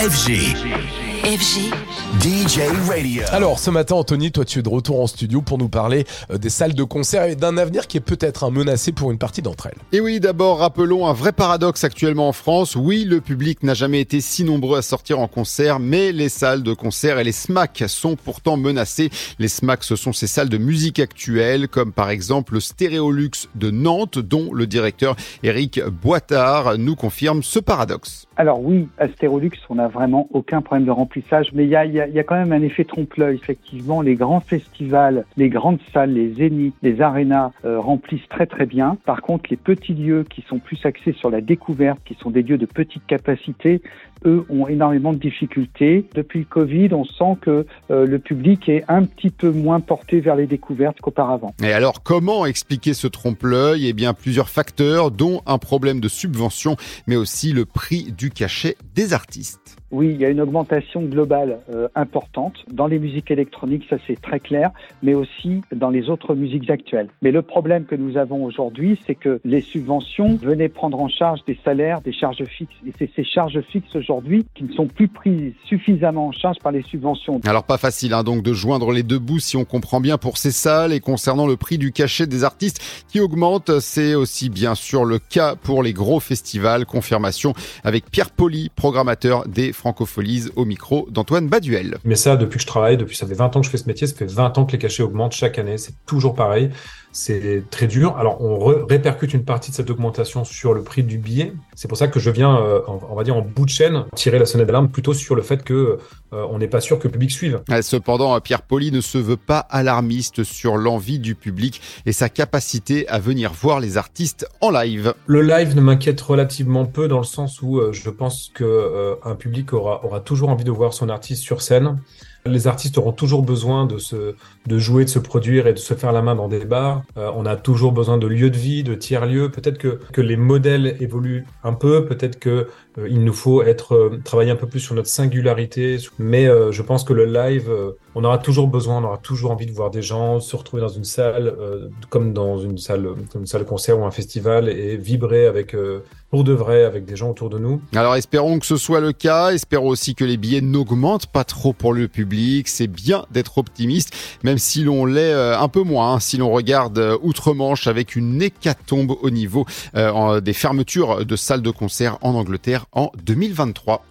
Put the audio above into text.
FG. FG. DJ Radio. Alors ce matin Anthony, toi tu es de retour en studio pour nous parler euh, des salles de concert et d'un avenir qui est peut-être un menacé pour une partie d'entre elles. Et oui, d'abord rappelons un vrai paradoxe actuellement en France. Oui, le public n'a jamais été si nombreux à sortir en concert, mais les salles de concert et les SMAC sont pourtant menacées. Les SMAC, ce sont ces salles de musique actuelle, comme par exemple le Stéréolux de Nantes, dont le directeur Eric Boitard nous confirme ce paradoxe. Alors oui, à Stérolux, on n'a vraiment aucun problème de mais il y a, y, a, y a, quand même un effet trompe-l'œil. Effectivement, les grands festivals, les grandes salles, les zéniths, les arénas euh, remplissent très très bien. Par contre, les petits lieux qui sont plus axés sur la découverte, qui sont des lieux de petite capacité, eux ont énormément de difficultés. Depuis le Covid, on sent que euh, le public est un petit peu moins porté vers les découvertes qu'auparavant. Et alors, comment expliquer ce trompe-l'œil? Eh bien, plusieurs facteurs, dont un problème de subvention, mais aussi le prix du cachet des artistes. Oui, il y a une augmentation globale euh, importante dans les musiques électroniques, ça c'est très clair, mais aussi dans les autres musiques actuelles. Mais le problème que nous avons aujourd'hui, c'est que les subventions venaient prendre en charge des salaires, des charges fixes, et c'est ces charges fixes aujourd'hui qui ne sont plus prises suffisamment en charge par les subventions. Alors pas facile hein, donc de joindre les deux bouts si on comprend bien pour ces salles et concernant le prix du cachet des artistes qui augmente, c'est aussi bien sûr le cas pour les gros festivals. Confirmation avec Pierre Poli, programmateur des Francopholies au micro d'Antoine Baduel. Mais ça, depuis que je travaille, depuis ça fait 20 ans que je fais ce métier, ça fait 20 ans que les cachets augmentent chaque année, c'est toujours pareil. C'est très dur. Alors, on répercute une partie de cette augmentation sur le prix du billet. C'est pour ça que je viens, euh, on va dire, en bout de chaîne, tirer la sonnette d'alarme plutôt sur le fait que euh, on n'est pas sûr que le public suive. Cependant, Pierre Poli ne se veut pas alarmiste sur l'envie du public et sa capacité à venir voir les artistes en live. Le live ne m'inquiète relativement peu dans le sens où euh, je pense que euh, un public aura, aura toujours envie de voir son artiste sur scène. Les artistes auront toujours besoin de se, de jouer, de se produire et de se faire la main dans des bars. Euh, on a toujours besoin de lieux de vie, de tiers lieux. Peut-être que, que les modèles évoluent un peu. Peut-être que euh, il nous faut être euh, travailler un peu plus sur notre singularité. Mais euh, je pense que le live, on aura toujours besoin, on aura toujours envie de voir des gens se retrouver dans une salle, comme dans une salle, comme une salle concert ou un festival, et vibrer avec pour de vrai avec des gens autour de nous. Alors espérons que ce soit le cas. Espérons aussi que les billets n'augmentent pas trop pour le public. C'est bien d'être optimiste, même si l'on l'est un peu moins. Hein, si l'on regarde outre-Manche avec une hécatombe au niveau euh, des fermetures de salles de concert en Angleterre en 2023.